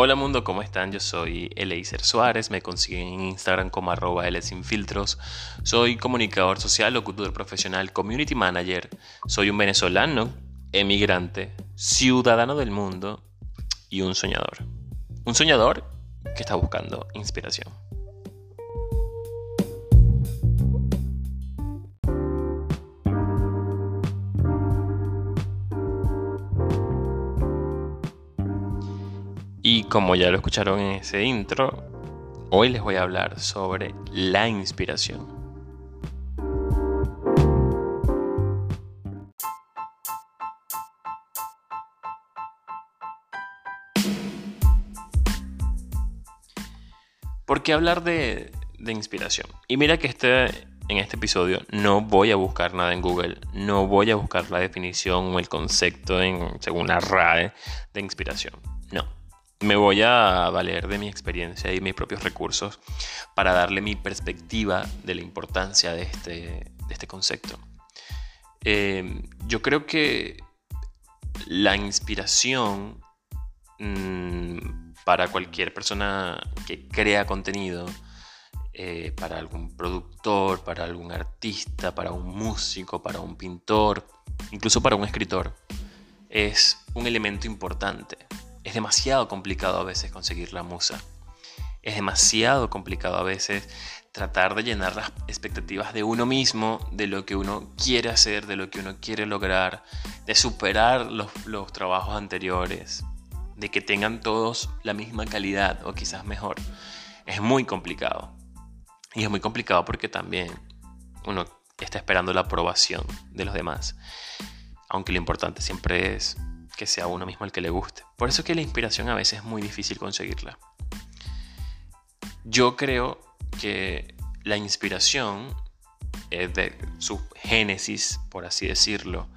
Hola mundo, ¿cómo están? Yo soy Eleiser Suárez, me consiguen en Instagram como arroba Filtros. Soy comunicador social, locutor profesional, community manager. Soy un venezolano, emigrante, ciudadano del mundo y un soñador. Un soñador que está buscando inspiración. Como ya lo escucharon en ese intro, hoy les voy a hablar sobre la inspiración. ¿Por qué hablar de, inspiración? Y mira que este, en este episodio no voy a buscar nada en Google, no voy a buscar la definición o el concepto en, según la RAE de inspiración. No me voy a valer de mi experiencia y mis propios recursos para darle mi perspectiva de la importancia de este, este concepto. Eh, yo creo que la inspiración mm, para cualquier persona que crea contenido, eh, para algún productor, para algún artista, para un músico, para un pintor, incluso para un escritor, es un elemento importante es demasiado complicado a veces conseguir la musa. Es demasiado complicado a veces tratar de llenar las expectativas de uno mismo, de lo que uno quiere hacer, de lo que uno quiere lograr, de superar los, trabajos anteriores, de que tengan todos la misma calidad o quizás mejor. Es muy complicado. Y es muy complicado porque también uno está esperando la aprobación de los demás. Aunque lo importante siempre es que sea uno mismo el que le guste. Por eso es que la inspiración a veces es muy difícil conseguirla. Yo creo que la inspiración es de su génesis, por así decirlo,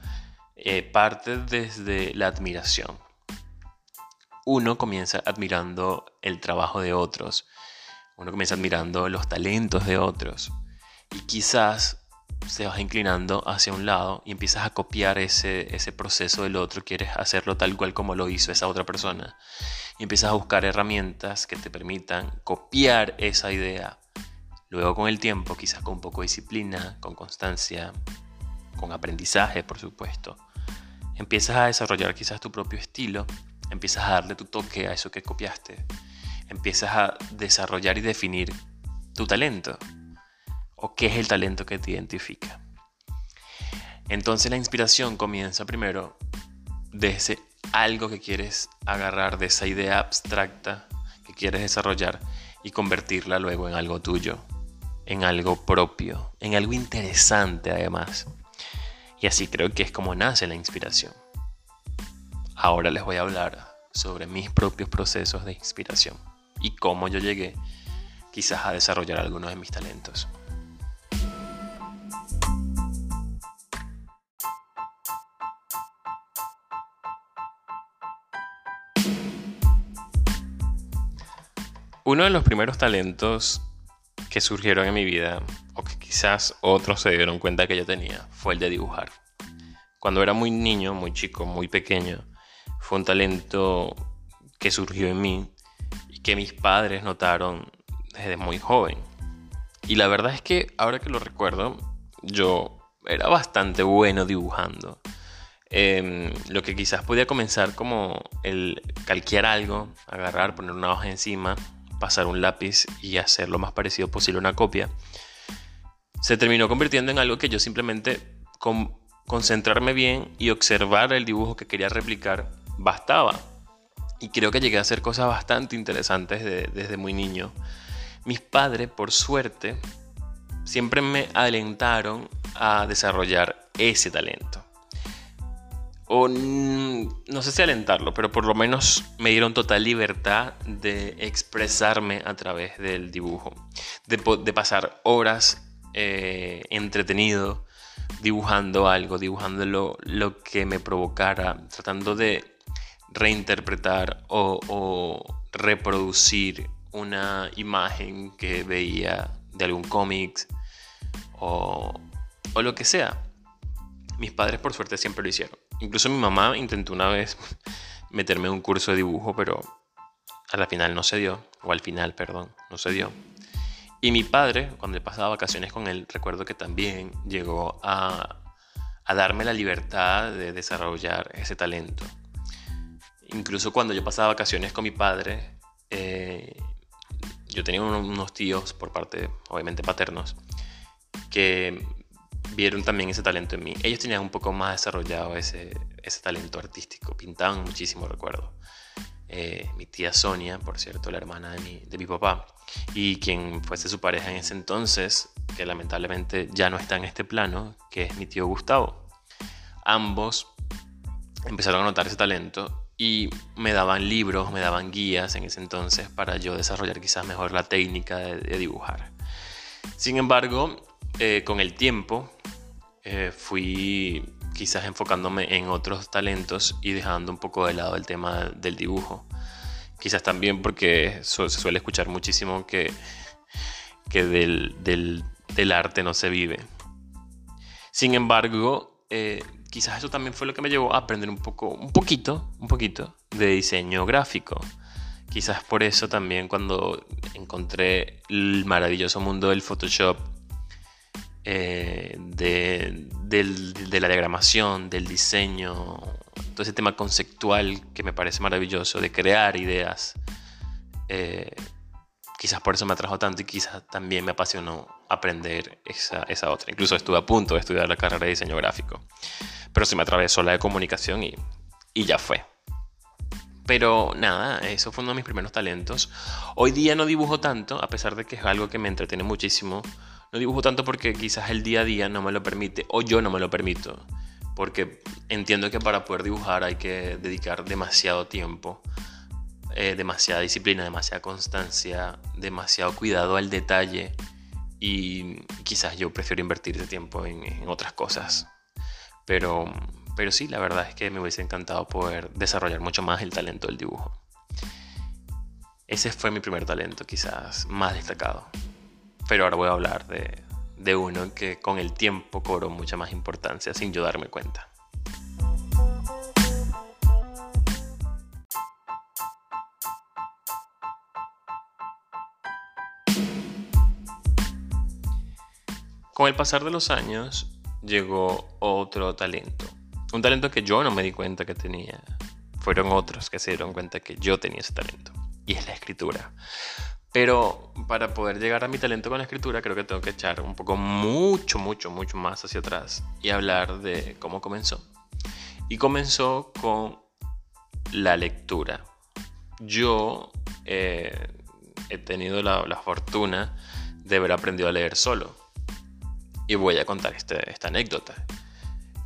eh, parte desde la admiración. Uno comienza admirando el trabajo de otros, uno comienza admirando los talentos de otros y quizás se vas inclinando hacia un lado y empiezas a copiar ese, ese proceso del otro, quieres hacerlo tal cual como lo hizo esa otra persona. Y empiezas a buscar herramientas que te permitan copiar esa idea. Luego con el tiempo, quizás con un poco de disciplina, con constancia, con aprendizaje, por supuesto, empiezas a desarrollar quizás tu propio estilo, empiezas a darle tu toque a eso que copiaste, empiezas a desarrollar y definir tu talento o qué es el talento que te identifica. Entonces la inspiración comienza primero de ese algo que quieres agarrar, de esa idea abstracta que quieres desarrollar y convertirla luego en algo tuyo, en algo propio, en algo interesante además. Y así creo que es como nace la inspiración. Ahora les voy a hablar sobre mis propios procesos de inspiración y cómo yo llegué quizás a desarrollar algunos de mis talentos. Uno de los primeros talentos que surgieron en mi vida, o que quizás otros se dieron cuenta que yo tenía, fue el de dibujar. Cuando era muy niño, muy chico, muy pequeño, fue un talento que surgió en mí y que mis padres notaron desde muy joven. Y la verdad es que ahora que lo recuerdo, yo era bastante bueno dibujando. Em, lo que quizás podía comenzar como el calquear algo, agarrar, poner una hoja encima, pasar un lápiz y hacer lo más parecido posible una copia, se terminó convirtiendo en algo que yo simplemente con concentrarme bien y observar el dibujo que quería replicar bastaba. Y creo que llegué a hacer cosas bastante interesantes desde muy niño. Mis padres, por suerte, siempre me alentaron a desarrollar ese talento o no sé si alentarlo, pero por lo menos me dieron total libertad de expresarme a través del dibujo, de, pasar horas eh, entretenido dibujando algo, dibujando lo, que me provocara, tratando de reinterpretar o, reproducir una imagen que veía de algún cómic o, o lo que sea. Mis padres por suerte siempre lo hicieron. Incluso mi mamá intentó una vez meterme en un curso de dibujo, pero a la final no se dio, o al final, perdón, no se dio. Y mi padre, cuando le pasaba vacaciones con él, recuerdo que también llegó a, a darme la libertad de desarrollar ese talento. Incluso cuando yo pasaba vacaciones con mi padre, eh, yo tenía unos tíos por parte, obviamente, paternos, que vieron también ese talento en mí. Ellos tenían un poco más desarrollado ese, ese talento artístico, pintaban muchísimo, recuerdo. Eh, mi tía Sonia, por cierto, la hermana de mi, de mi papá, y quien fuese su pareja en ese entonces, que lamentablemente ya no está en este plano, que es mi tío Gustavo. Ambos empezaron a notar ese talento y me daban libros, me daban guías en ese entonces para yo desarrollar quizás mejor la técnica de, dibujar. Sin embargo, eh, con el tiempo eh, fui quizás enfocándome en otros talentos y dejando un poco de lado el tema del dibujo. Quizás también porque se suele escuchar muchísimo que, que del, del, arte no se vive. Sin embargo, eh, quizás eso también fue lo que me llevó a aprender un poco, un poquito, un poquito de diseño gráfico. Quizás por eso también cuando encontré el maravilloso mundo del Photoshop eh, de, la diagramación, del diseño, todo ese tema conceptual que me parece maravilloso, de crear ideas. Eh, quizás por eso me atrajo tanto y quizás también me apasionó aprender esa, esa, otra. Incluso estuve a punto de estudiar la carrera de diseño gráfico, pero se me atravesó la de comunicación y, y ya fue. Pero nada, eso fue uno de mis primeros talentos. Hoy día no dibujo tanto, a pesar de que es algo que me entretiene muchísimo. No dibujo tanto porque quizás el día a día no me lo permite o yo no me lo permito. Porque entiendo que para poder dibujar hay que dedicar demasiado tiempo, eh, demasiada disciplina, demasiada constancia, demasiado cuidado al detalle. Y quizás yo prefiero invertir ese tiempo en, en otras cosas. Pero, pero sí, la verdad es que me hubiese encantado poder desarrollar mucho más el talento del dibujo. Ese fue mi primer talento, quizás más destacado. Pero ahora voy a hablar de, de uno que con el tiempo cobró mucha más importancia sin yo darme cuenta. Con el pasar de los años llegó otro talento. Un talento que yo no me di cuenta que tenía. Fueron otros que se dieron cuenta que yo tenía ese talento. Y es la escritura. Pero para poder llegar a mi talento con la escritura, creo que tengo que echar un poco mucho, mucho, mucho más hacia atrás y hablar de cómo comenzó. Y comenzó con la lectura. Yo eh, he tenido la, fortuna de haber aprendido a leer solo. Y voy a contar este, esta anécdota.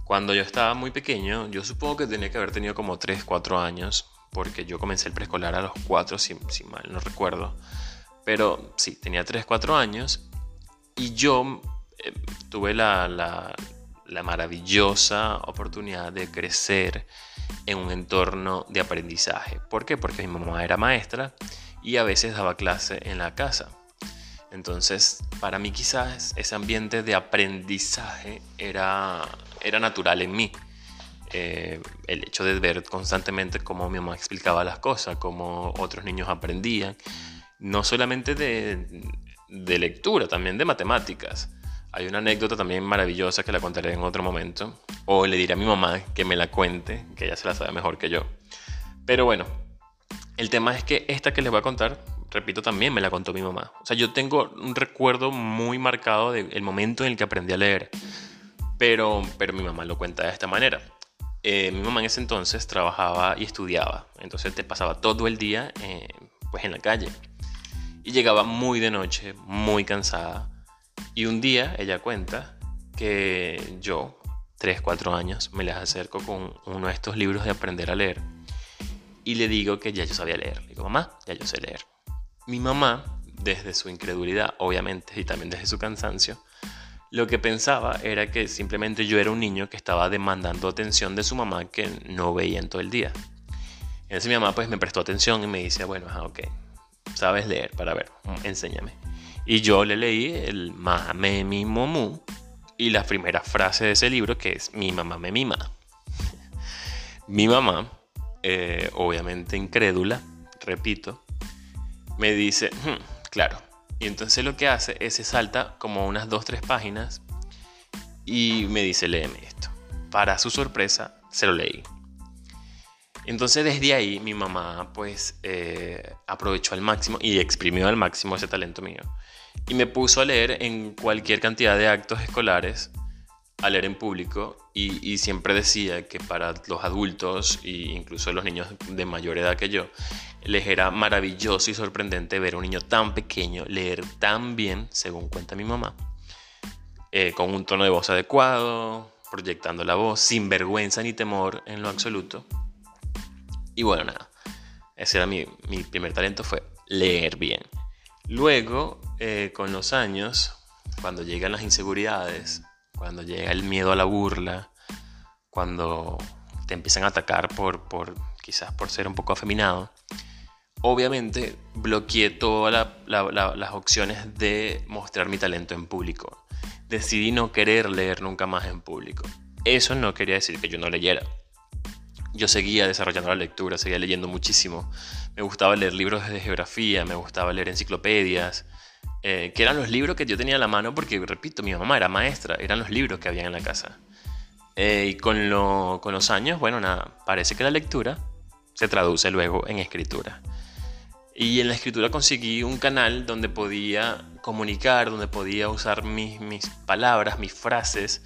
Cuando yo estaba muy pequeño, yo supongo que tenía que haber tenido como 3, 4 años, porque yo comencé el preescolar a los 4, si, si mal no recuerdo. Pero sí, tenía 3, 4 años y yo eh, tuve la, la, maravillosa oportunidad de crecer en un entorno de aprendizaje. ¿Por qué? Porque mi mamá era maestra y a veces daba clase en la casa. Entonces, para mí quizás ese ambiente de aprendizaje era, era natural en mí. Eh, el hecho de ver constantemente cómo mi mamá explicaba las cosas, cómo otros niños aprendían, no solamente de, lectura, también de matemáticas. Hay una anécdota también maravillosa que la contaré en otro momento, o le diré a mi mamá que me la cuente, que ella se la sabe mejor que yo. Pero bueno, el tema es que esta que les voy a contar, repito, también me la contó mi mamá. O sea, yo tengo un recuerdo muy marcado del momento en el que aprendí a leer, pero, pero mi mamá lo cuenta de esta manera. Eh, mi mamá en ese entonces trabajaba y estudiaba, entonces te pasaba todo el día eh, pues en la calle y llegaba muy de noche, muy cansada. Y un día ella cuenta que yo, 3, 4 años, me les acerco con uno de estos libros de aprender a leer y le digo que ya yo sabía leer. Le digo, mamá, ya yo sé leer. Mi mamá, desde su incredulidad, obviamente, y también desde su cansancio, lo que pensaba era que simplemente yo era un niño que estaba demandando atención de su mamá que no veía en todo el día. Entonces mi mamá pues me prestó atención y me dice, bueno, ok, sabes leer, para ver, enséñame. Y yo le leí el Mame mi momu y la primera frase de ese libro que es mi mamá me mima. mi mamá, eh, obviamente incrédula, repito, me dice, "Hmm, claro. Y entonces lo que hace es se salta como unas 2-3 páginas y me dice, léeme esto. Para su sorpresa, se lo leí. Entonces desde ahí mi mamá pues eh, aprovechó al máximo y exprimió al máximo ese talento mío. Y me puso a leer en cualquier cantidad de actos escolares, a leer en público y, siempre decía que para los adultos e incluso los niños de mayor edad que yo, les era maravilloso y sorprendente ver a un niño tan pequeño leer tan bien, según cuenta mi mamá, eh, con un tono de voz adecuado, proyectando la voz, sin vergüenza ni temor en lo absoluto. Y bueno, nada, ese era mi, mi primer talento, fue leer bien. Luego, eh, con los años, cuando llegan las inseguridades, cuando llega el miedo a la burla, cuando te empiezan a atacar por, por quizás por ser un poco afeminado, obviamente bloqueé todas las opciones de mostrar mi talento en público. Decidí no querer leer nunca más en público. Eso no quería decir que yo no leyera. Yo seguía desarrollando la lectura, seguía leyendo muchísimo. Me gustaba leer libros de geografía, me gustaba leer enciclopedias, eh, que eran los libros que yo tenía a la mano porque, repito, mi mamá era maestra, eran los libros que había en la casa. Eh, y con, con los años, bueno, nada, parece que la lectura se traduce luego en escritura. Y en la escritura conseguí un canal donde podía comunicar, donde podía usar mis, mis palabras, mis frases,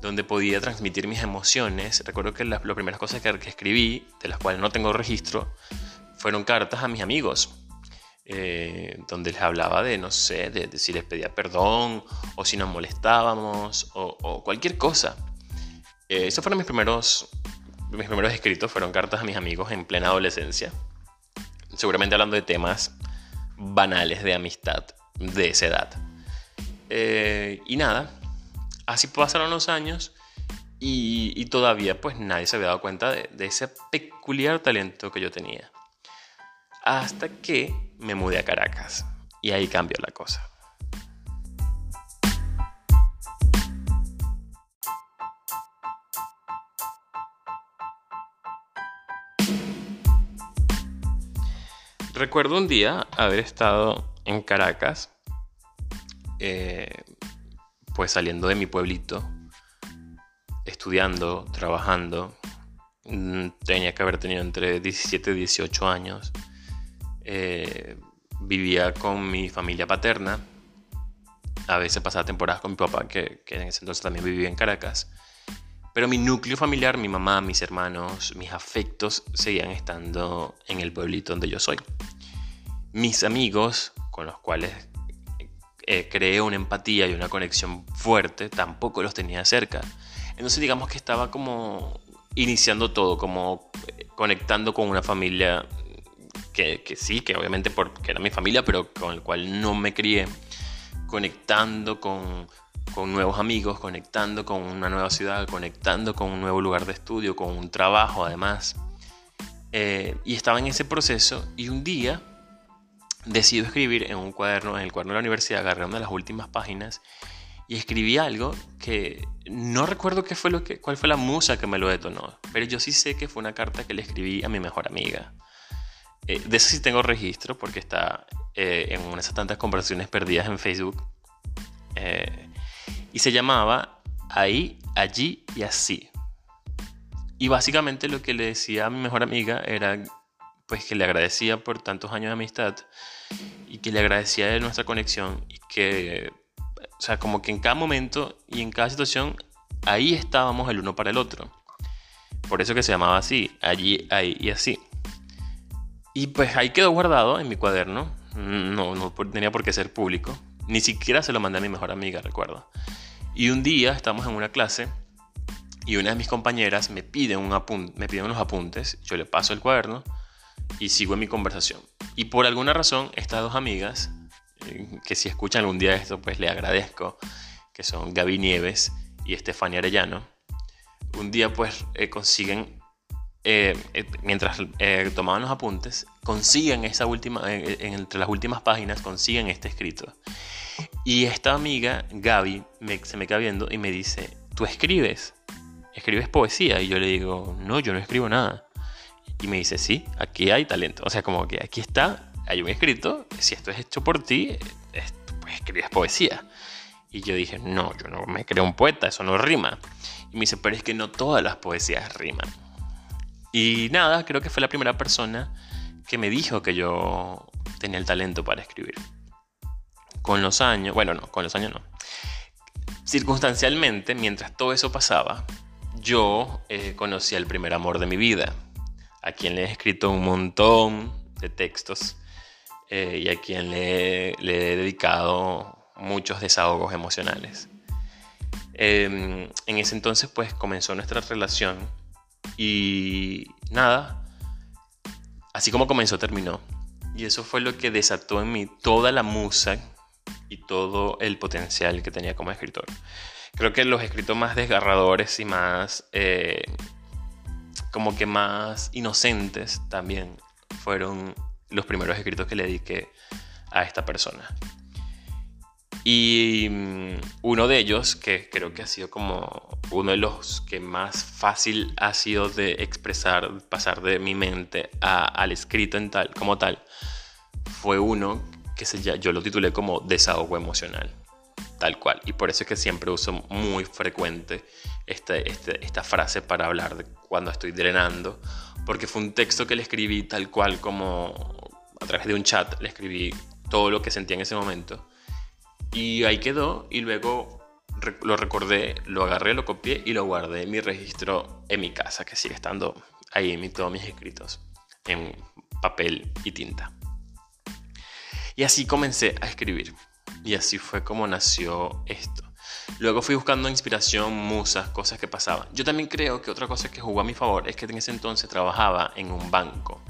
donde podía transmitir mis emociones. Recuerdo que las, primeras cosas que, escribí, de las cuales no tengo registro, fueron cartas a mis amigos, eh, donde les hablaba de, no sé, de, si les pedía perdón, o si nos molestábamos, o, cualquier cosa. Eh, esos fueron mis primeros, mis primeros escritos, fueron cartas a mis amigos en plena adolescencia seguramente hablando de temas banales de amistad de esa edad. Eh, y nada, así pasaron los años y, todavía pues nadie se había dado cuenta de, ese peculiar talento que yo tenía. Hasta que me mudé a Caracas y ahí cambió la cosa. Recuerdo un día haber estado en Caracas, eh, pues saliendo de mi pueblito, estudiando, trabajando. Mm, tenía que haber tenido entre 17 y 18 años. Eh, vivía con mi familia paterna. A veces pasaba temporadas con mi papá, que, que en ese entonces también vivía en Caracas. Pero mi núcleo familiar, mi mamá, mis hermanos, mis afectos seguían estando en el pueblito donde yo soy. Mis amigos, con los cuales eh, creé una empatía y una conexión fuerte, tampoco los tenía cerca. Entonces digamos que estaba como iniciando todo, como eh, conectando con una familia que, sí, que obviamente porque era mi familia, pero con el cual no me crié, conectando con con nuevos amigos, conectando con una nueva ciudad, conectando con un nuevo lugar de estudio, con un trabajo además. Eh, y estaba en ese proceso y un día decido escribir en un cuaderno, en el cuaderno de la universidad, agarré una de las últimas páginas y escribí algo que no recuerdo qué fue lo que, cuál fue la musa que me lo detonó, pero yo sí sé que fue una carta que le escribí a mi mejor amiga. Eh, de eso sí tengo registro porque está eh, en una de esas tantas conversaciones perdidas en Facebook y se llamaba Ahí, Allí y Así. Y básicamente lo que le decía a mi mejor amiga era pues que le agradecía por tantos años de amistad y que le agradecía de nuestra conexión y que, o sea, como que en cada momento y en cada situación, ahí estábamos el uno para el otro. Por eso que se llamaba así, allí, ahí y así. Y pues ahí quedó guardado en mi cuaderno, no, no tenía por qué ser público, ni siquiera se lo mandé a mi mejor amiga, recuerdo. Y un día estamos en una clase y una de mis compañeras me pide, un me pide unos apuntes, yo le paso el cuaderno y sigo en mi conversación. Y por alguna razón, estas dos amigas, eh, que si escuchan algún día esto, pues le agradezco, que son Gaby Nieves y Estefania Arellano, un día pues eh, consiguen, eh, mientras tomaban los apuntes, consiguen esa última, entre las últimas páginas, consiguen este escrito. Y esta amiga, Gaby, se me queda viendo y me dice, ¿tú escribes? ¿Escribes poesía? Y yo le digo, no, yo no escribo nada. Y me dice, sí, aquí hay talento. O sea, como que aquí está, hay un escrito, si esto es hecho por ti, pues escribes poesía. Y yo dije, no, yo no me creo un poeta, eso no rima. Y me dice, pero es que no todas las poesías riman. Y nada, creo que fue la primera persona que me dijo que yo tenía el talento para escribir. Con los años, bueno, no, con los años no. Circunstancialmente, mientras todo eso pasaba, yo eh, conocí al primer amor de mi vida, a quien le he escrito un montón de textos eh, y a quien le, he dedicado muchos desahogos emocionales. Em, en ese entonces pues comenzó nuestra relación y nada, así como comenzó terminó. Y eso fue lo que desató en mí toda la musa y todo el potencial que tenía como escritor. Creo que los escritos más desgarradores y más eh, como que más inocentes también fueron los primeros escritos que le dediqué a esta persona. Y mm, uno de ellos, que creo que ha sido como uno de los que más fácil ha sido de expresar, pasar de mi mente al escrito en tal, como tal, fue uno que se, yo lo titulé como desahogo emocional, tal cual. Y por eso es que siempre uso muy frecuente este, este, esta frase para hablar de cuando estoy drenando, porque fue un texto que le escribí tal cual como a través de un chat, le escribí todo lo que sentía en ese momento. Y ahí quedó y luego lo recordé, lo agarré, lo copié y lo guardé en mi registro en mi casa, que sigue estando ahí en todos mis escritos, en papel y tinta. Y así comencé a escribir. Y así fue como nació esto. Luego fui buscando inspiración, musas, cosas que pasaban. Yo también creo que otra cosa que jugó a mi favor es que en ese entonces trabajaba en un banco.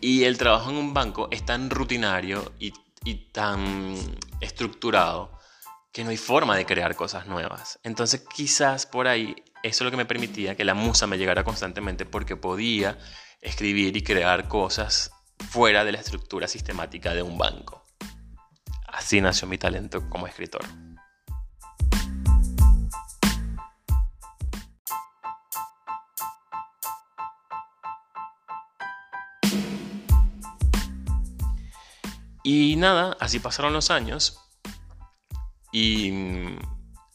Y el trabajo en un banco es tan rutinario y, tan estructurado que no hay forma de crear cosas nuevas. Entonces quizás por ahí eso es lo que me permitía que la musa me llegara constantemente porque podía escribir y crear cosas fuera de la estructura sistemática de un banco. Así nació mi talento como escritor. Y nada, así pasaron los años y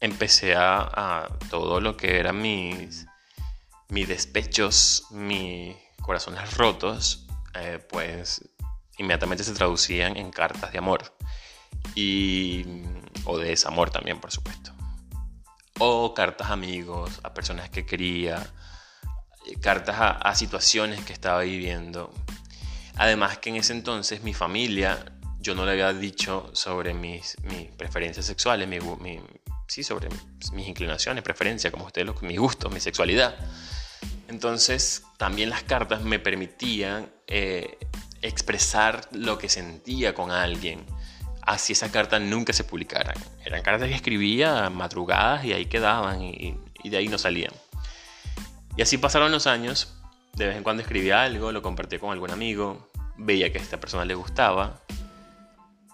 empecé a, todo lo que eran mis, mis despechos, mis corazones rotos, eh, pues inmediatamente se traducían en cartas de amor y, o de desamor también, por supuesto. O cartas a amigos, a personas que quería, cartas a situaciones que estaba viviendo. Además que en ese entonces mi familia yo no le había dicho sobre mis, preferencias sexuales, mi, sí, sobre mis inclinaciones, preferencias, como ustedes, mis gustos, mi sexualidad. Entonces, también las cartas me permitían eh, expresar lo que sentía con alguien, así esa carta nunca se publicaran. Eran cartas que escribía madrugadas y ahí quedaban y, y de ahí no salían. Y así pasaron los años, de vez en cuando escribía algo, lo compartía con algún amigo, veía que a esta persona le gustaba,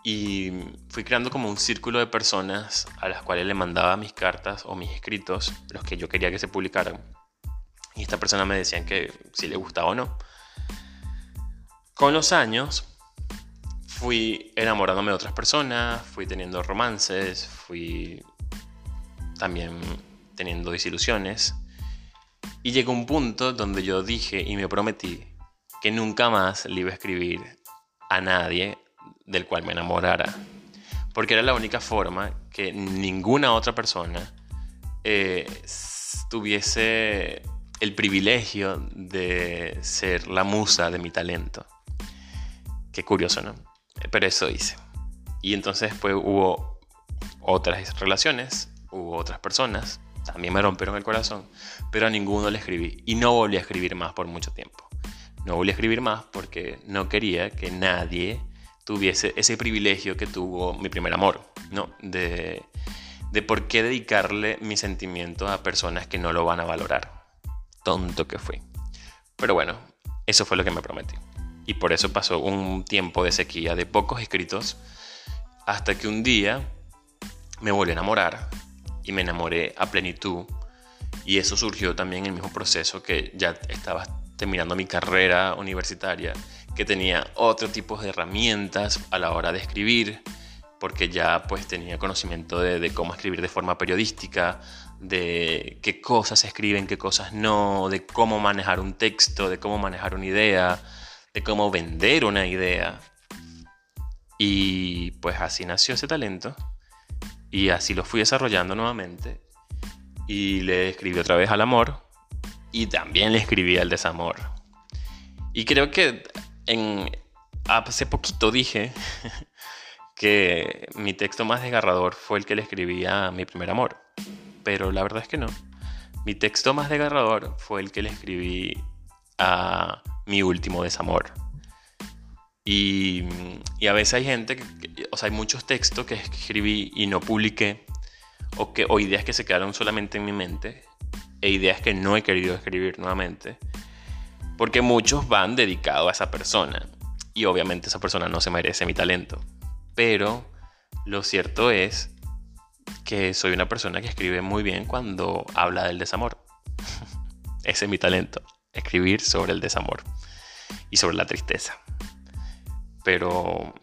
y fui creando como un círculo de personas a las cuales le mandaba mis cartas o mis escritos, los que yo quería que se publicaran. Y esta persona me decían que si le gustaba o no. Con los años fui enamorándome de otras personas, fui teniendo romances, fui también teniendo desilusiones. Y llegó un punto donde yo dije y me prometí que nunca más le iba a escribir a nadie del cual me enamorara. Porque era la única forma que ninguna otra persona eh, tuviese el privilegio de ser la musa de mi talento. Qué curioso, ¿no? Pero eso hice. Y entonces después hubo otras relaciones, hubo otras personas, también me rompieron el corazón, pero a ninguno le escribí. Y no volví a escribir más por mucho tiempo. No volví a escribir más porque no quería que nadie tuviese ese privilegio que tuvo mi primer amor, ¿no? De, de por qué dedicarle mi sentimiento a personas que no lo van a valorar. Tonto que fui. Pero bueno, eso fue lo que me prometí. Y por eso pasó un tiempo de sequía de pocos escritos, hasta que un día me volví a enamorar y me enamoré a plenitud. Y eso surgió también en el mismo proceso que ya estaba terminando mi carrera universitaria que tenía otro tipo de herramientas a la hora de escribir, porque ya pues tenía conocimiento de, cómo escribir de forma periodística, de qué cosas se escriben, qué cosas no, de cómo manejar un texto, de cómo manejar una idea, de cómo vender una idea. Y pues así nació ese talento y así lo fui desarrollando nuevamente y le escribí otra vez al amor y también le escribí al desamor. Y creo que en, hace poquito dije que mi texto más desgarrador fue el que le escribí a mi primer amor. Pero la verdad es que no. Mi texto más desgarrador fue el que le escribí a mi último desamor. Y, a veces hay gente, o sea, hay muchos textos que escribí y no publiqué, o, que, o ideas que se quedaron solamente en mi mente, e ideas que no he querido escribir nuevamente, porque muchos van dedicados a esa persona, y obviamente esa persona no se merece mi talento. Pero lo cierto es que soy una persona que escribe muy bien cuando habla del desamor. Ese es mi talento, escribir sobre el desamor y sobre la tristeza. Pero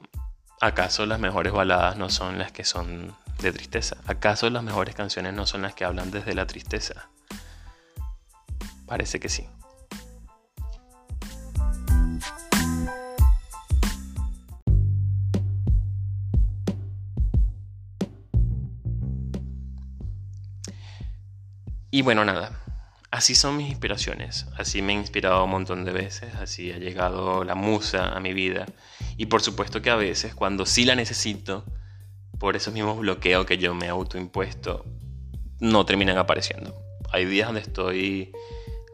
¿acaso las mejores baladas no son las que son de tristeza? ¿Acaso las mejores canciones no son las que hablan desde la tristeza? Parece que sí. Y bueno, nada, así son mis inspiraciones, así me he inspirado un montón de veces, así ha llegado la musa a mi vida. Y por supuesto que a veces, cuando sí la necesito, por esos mismos bloqueos que yo me autoimpuesto, no terminan apareciendo. Hay días donde estoy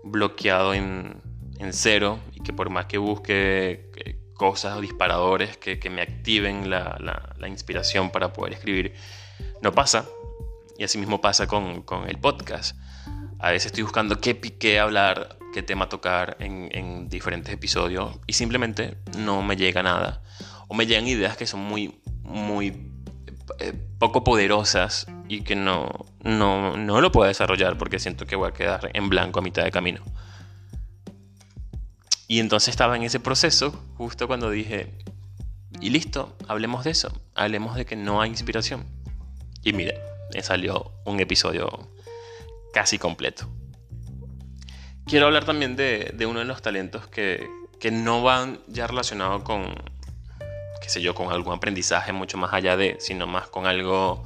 bloqueado en, cero y que por más que busque eh, cosas o disparadores que, me activen la, inspiración para poder escribir, no pasa. Y así mismo pasa con el podcast a veces estoy buscando qué, qué hablar, qué tema tocar en, diferentes episodios y simplemente no me llega nada. O me llegan ideas que son muy, muy eh, poco poderosas y que no, no, no lo puedo desarrollar porque siento que voy a quedar en blanco a mitad de camino. Y entonces estaba en ese proceso justo cuando dije, y listo, hablemos de eso, hablemos de que no hay inspiración. Y mire, me salió un episodio casi completo. Quiero hablar también de, uno de los talentos que, no van ya relacionados con, qué sé yo, con algún aprendizaje mucho más allá de, sino más con algo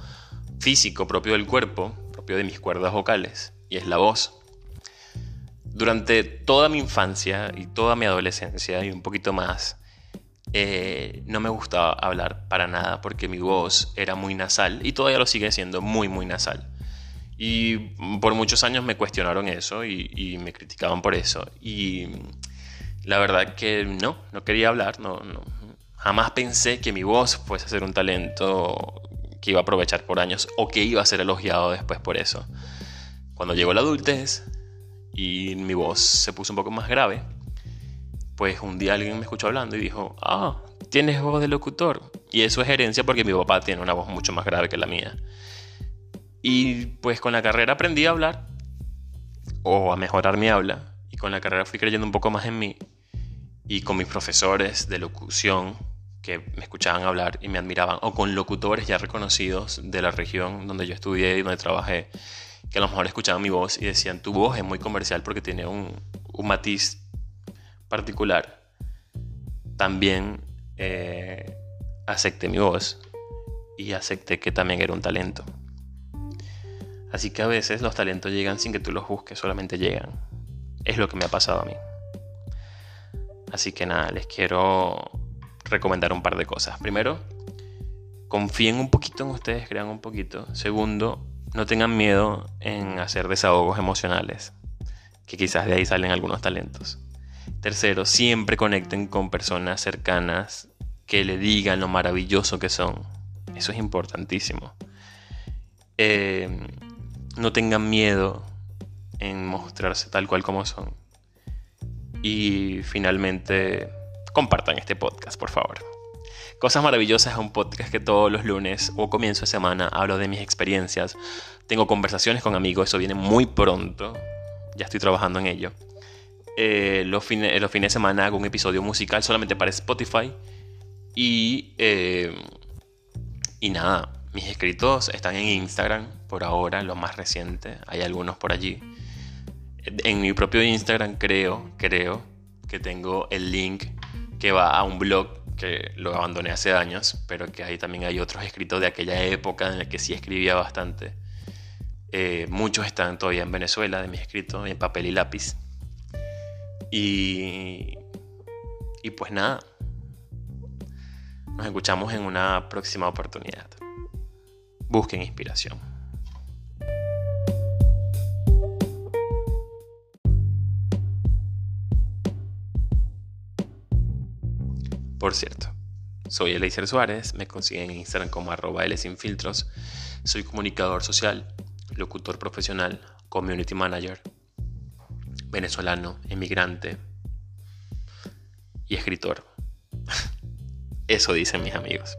físico propio del cuerpo, propio de mis cuerdas vocales, y es la voz. Durante toda mi infancia y toda mi adolescencia y un poquito más, eh, no me gustaba hablar para nada porque mi voz era muy nasal y todavía lo sigue siendo muy, muy nasal. Y por muchos años me cuestionaron eso y, me criticaban por eso. Y la verdad que no, no quería hablar, no. Jamás pensé que mi voz fuese a ser un talento que iba a aprovechar por años o que iba a ser elogiado después por eso. Cuando llegó la adultez y mi voz se puso un poco más grave, pues un día alguien me escuchó hablando y dijo, ah, tienes voz de locutor. Y eso es herencia porque mi papá tiene una voz mucho más grave que la mía. Y pues con la carrera aprendí a hablar o a mejorar mi habla. Y con la carrera fui creyendo un poco más en mí. Y con mis profesores de locución que me escuchaban hablar y me admiraban. O con locutores ya reconocidos de la región donde yo estudié y donde trabajé. Que a lo mejor escuchaban mi voz y decían, tu voz es muy comercial porque tiene un, un matiz particular. También eh, acepté mi voz y acepté que también era un talento. Así que a veces los talentos llegan sin que tú los busques, solamente llegan. Es lo que me ha pasado a mí. Así que nada, les quiero recomendar un par de cosas. Primero, confíen un poquito en ustedes, crean un poquito. Segundo, no tengan miedo en hacer desahogos emocionales, que quizás de ahí salen algunos talentos. Tercero, siempre conecten con personas cercanas que le digan lo maravilloso que son. Eso es importantísimo. Eh, no tengan miedo en mostrarse tal cual como son. Y finalmente, compartan este podcast, por favor. Cosas Maravillosas es un podcast que todos los lunes o comienzo de semana hablo de mis experiencias. Tengo conversaciones con amigos, eso viene muy pronto. Ya estoy trabajando en ello. eh, los, fines, los fines de semana hago un episodio musical solamente para Spotify. Y, eh, y nada, mis escritos están en Instagram por ahora, lo más reciente. Hay algunos por allí. En mi propio Instagram creo, creo que tengo el link que va a un blog que lo abandoné hace años, pero que ahí también hay otros escritos de aquella época en la que sí escribía bastante. Eh, muchos están todavía en Venezuela de mis escritos, en papel y lápiz. Y, y pues nada, nos escuchamos en una próxima oportunidad. Busquen inspiración. Por cierto, soy Eleiser Suárez, me consiguen en Instagram como arroba. Soy comunicador social, locutor profesional, community manager, venezolano, emigrante y escritor. Eso dicen mis amigos.